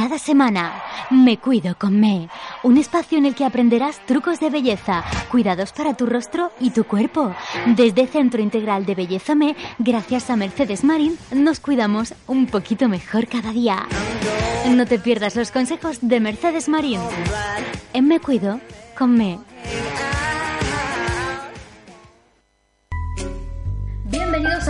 Cada semana me cuido con Me, un espacio en el que aprenderás trucos de belleza, cuidados para tu rostro y tu cuerpo. Desde Centro Integral de Belleza Me, gracias a Mercedes Marín, nos cuidamos un poquito mejor cada día. No te pierdas los consejos de Mercedes Marín. En Me cuido con Me.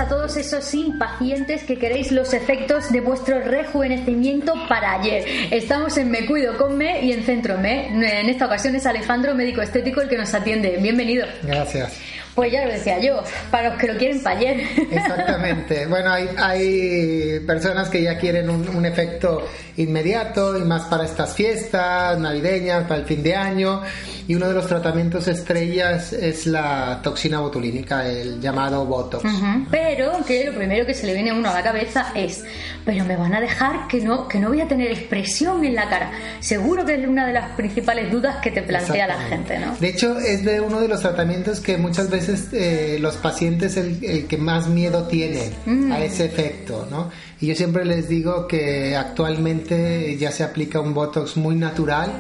A todos esos impacientes que queréis los efectos de vuestro rejuvenecimiento para ayer. Estamos en Me Cuido con Me y en Centro Me. En esta ocasión es Alejandro, médico estético, el que nos atiende. Bienvenido. Gracias. Pues ya lo decía yo, para los que lo quieren para ayer. Exactamente. Bueno, hay, hay personas que ya quieren un, un, efecto inmediato y más para estas fiestas navideñas, para el fin de año. Y uno de los tratamientos estrellas es la toxina botulínica, el llamado Botox. Uh -huh. Pero que lo primero que se le viene a uno a la cabeza es, pero me van a dejar que no, que no voy a tener expresión en la cara. Seguro que es una de las principales dudas que te plantea la gente, ¿no? De hecho, es de uno de los tratamientos que muchas veces eh, los pacientes el, el, que más miedo tienen mm. a ese efecto, ¿no? Y yo siempre les digo que actualmente ya se aplica un Botox muy natural,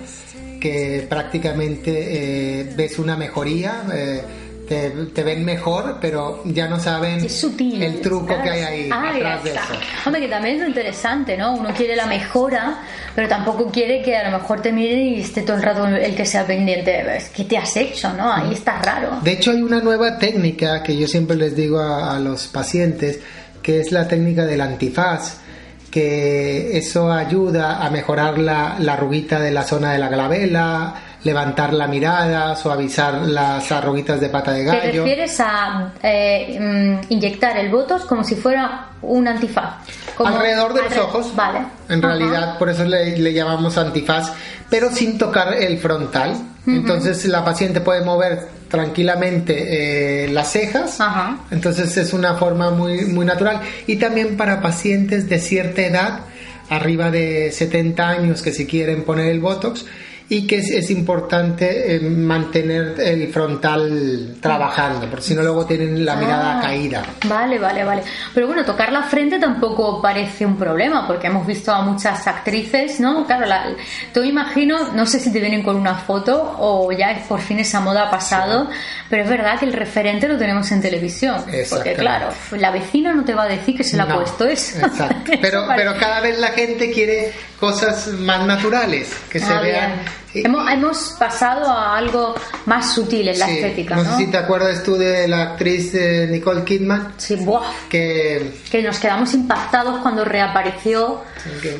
que prácticamente eh, ves una mejoría. Eh, te, te, ven mejor, pero ya no saben sutil, el truco que hay ahí ah, atrás de eso. Hombre, que también es lo interesante, ¿no? Uno quiere la mejora, pero tampoco quiere que a lo mejor te mire y esté todo el rato el que sea pendiente. ¿Qué te has hecho, no? Ahí está raro. De hecho, hay una nueva técnica que yo siempre les digo a, a los pacientes, que es la técnica del antifaz que eso ayuda a mejorar la, la arruguita de la zona de la glabela, levantar la mirada, suavizar las arruguitas de pata de gallo. ¿Te refieres a eh, inyectar el botox como si fuera un antifaz? Como Alrededor de los ojos. Vale. En Ajá. realidad, por eso le, le, llamamos antifaz, pero sin tocar el frontal. Uh -huh. Entonces la paciente puede mover tranquilamente eh, las cejas. Ajá. Entonces es una forma muy, muy natural. Y también para pacientes de cierta edad, arriba de 70 años, que si quieren poner el botox y que es, es importante eh, mantener el frontal trabajando, porque si no luego tienen la mirada Ah, caída. Vale, vale, vale. Pero bueno, tocar la frente tampoco parece un problema, porque hemos visto a muchas actrices, ¿no? Claro, la, tú imagino, no sé si te vienen con una foto o ya es por fin esa moda ha pasado, pero es verdad que el referente lo tenemos en televisión. Porque claro, la vecina no te va a decir que se la no, ha puesto eso. Exacto. Pero, pero cada vez la gente quiere cosas más naturales, que se Ah, vean bien. Hemos, hemos, pasado a algo más sutil en la sí, estética. No, ¿no? sé si te acuerdas tú de la actriz eh, Nicole Kidman. Sí, buah. Que, que nos quedamos impactados cuando reapareció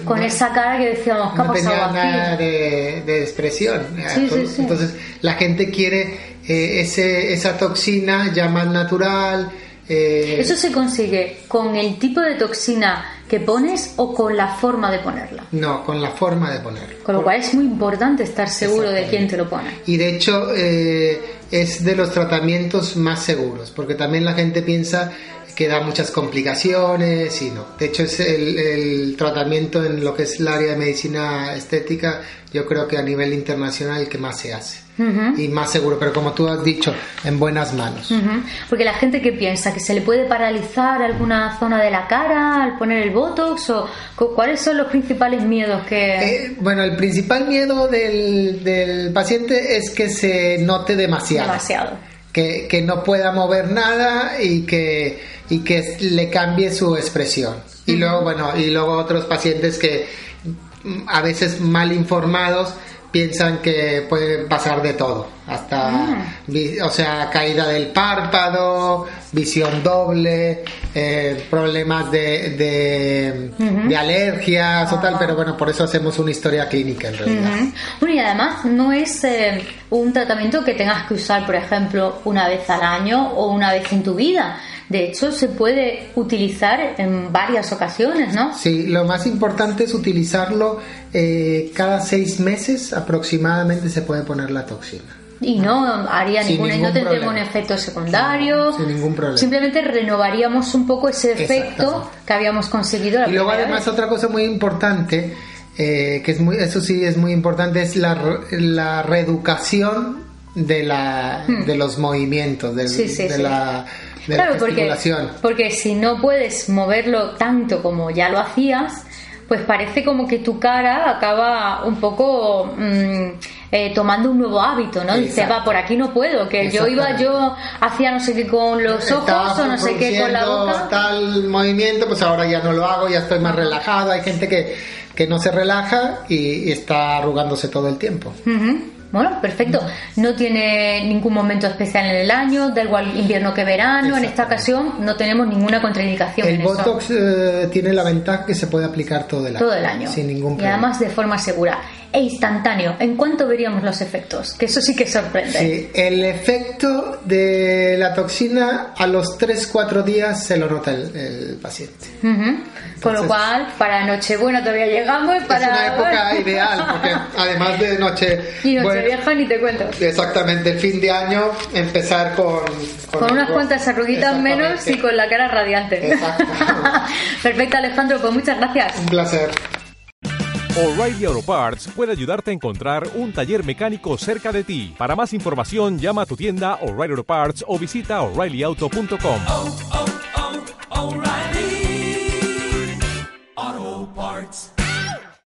con no, esa cara que decíamos, ¿qué no ha pasado tenía aquí? nada de, de expresión. Sí, sí, sí. Entonces la gente quiere eh, ese, esa toxina ya más natural. Eh, ¿Eso se consigue con el tipo de toxina que pones o con la forma de ponerla? No, con la forma de ponerla. Con lo cual es muy importante estar seguro de quién te lo pone. Y de hecho eh, es de los tratamientos más seguros, porque también la gente piensa que da muchas complicaciones y no. De hecho es el, el tratamiento en lo que es el área de medicina estética, yo creo que a nivel internacional el que más se hace. Uh -huh. y más seguro, pero como tú has dicho, en buenas manos. Uh -huh. Porque la gente que piensa que se le puede paralizar alguna zona de la cara al poner el botox o cuáles son los principales miedos que eh, bueno, el principal miedo del, del, paciente es que se note demasiado. Demasiado. Que, que no pueda mover nada y que, y que le cambie su expresión. Y luego, bueno, y luego otros pacientes que a veces mal informados piensan que puede pasar de todo, hasta, ah. o sea, caída del párpado, visión doble, eh, problemas de, de, uh -huh. de alergias uh -huh. o tal, pero bueno, por eso hacemos una historia clínica en realidad. Uh -huh. Bueno, y además no es eh, un tratamiento que tengas que usar, por ejemplo, una vez al año o una vez en tu vida De hecho, se puede utilizar en varias ocasiones, ¿no? Sí, lo más importante es utilizarlo eh, cada seis meses aproximadamente se puede poner la toxina. Y no haría ningún, no tendría un efecto secundario. sin ningún problema. Simplemente renovaríamos un poco ese efecto que habíamos conseguido. y luego además otra cosa muy importante, eh, que es muy, eso sí es muy importante, es la, la reeducación de la hmm. de los movimientos, de, de la claro, porque, porque si no puedes moverlo tanto como ya lo hacías, pues parece como que tu cara acaba un poco mm, eh, tomando un nuevo hábito, ¿no? Dice, va, por aquí no puedo, que yo iba, yo hacía no sé qué con los ojos o no sé qué con la boca. tal movimiento, pues ahora ya no lo hago, ya estoy más relajado. Hay gente que, que no se relaja y, está arrugándose todo el tiempo. Bueno, perfecto. No tiene ningún momento especial en el año, da igual invierno que verano. En esta ocasión no tenemos ninguna contraindicación. El Botox eh, tiene la ventaja que se puede aplicar todo el año. Todo el año. Sin ningún problema. Y además de forma segura e instantáneo. ¿En cuánto veríamos los efectos? Que eso sí que sorprende. Sí, el efecto de la toxina a los 3-4 días se lo nota el, paciente. Con lo cual, para Nochebuena todavía llegamos y para... Es una época ideal, porque además de Noche... Y Nochevieja ni te cuento. Exactamente, el fin de año empezar con... Con, unas cuantas arruguitas menos y con la cara radiante. Exacto. Perfecto, Alejandro, pues muchas gracias. Un placer. O'Reilly Auto Parts puede ayudarte a encontrar un taller mecánico cerca de ti. Para más información, llama a tu tienda O'Reilly Auto Parts o visita oreillyauto.com.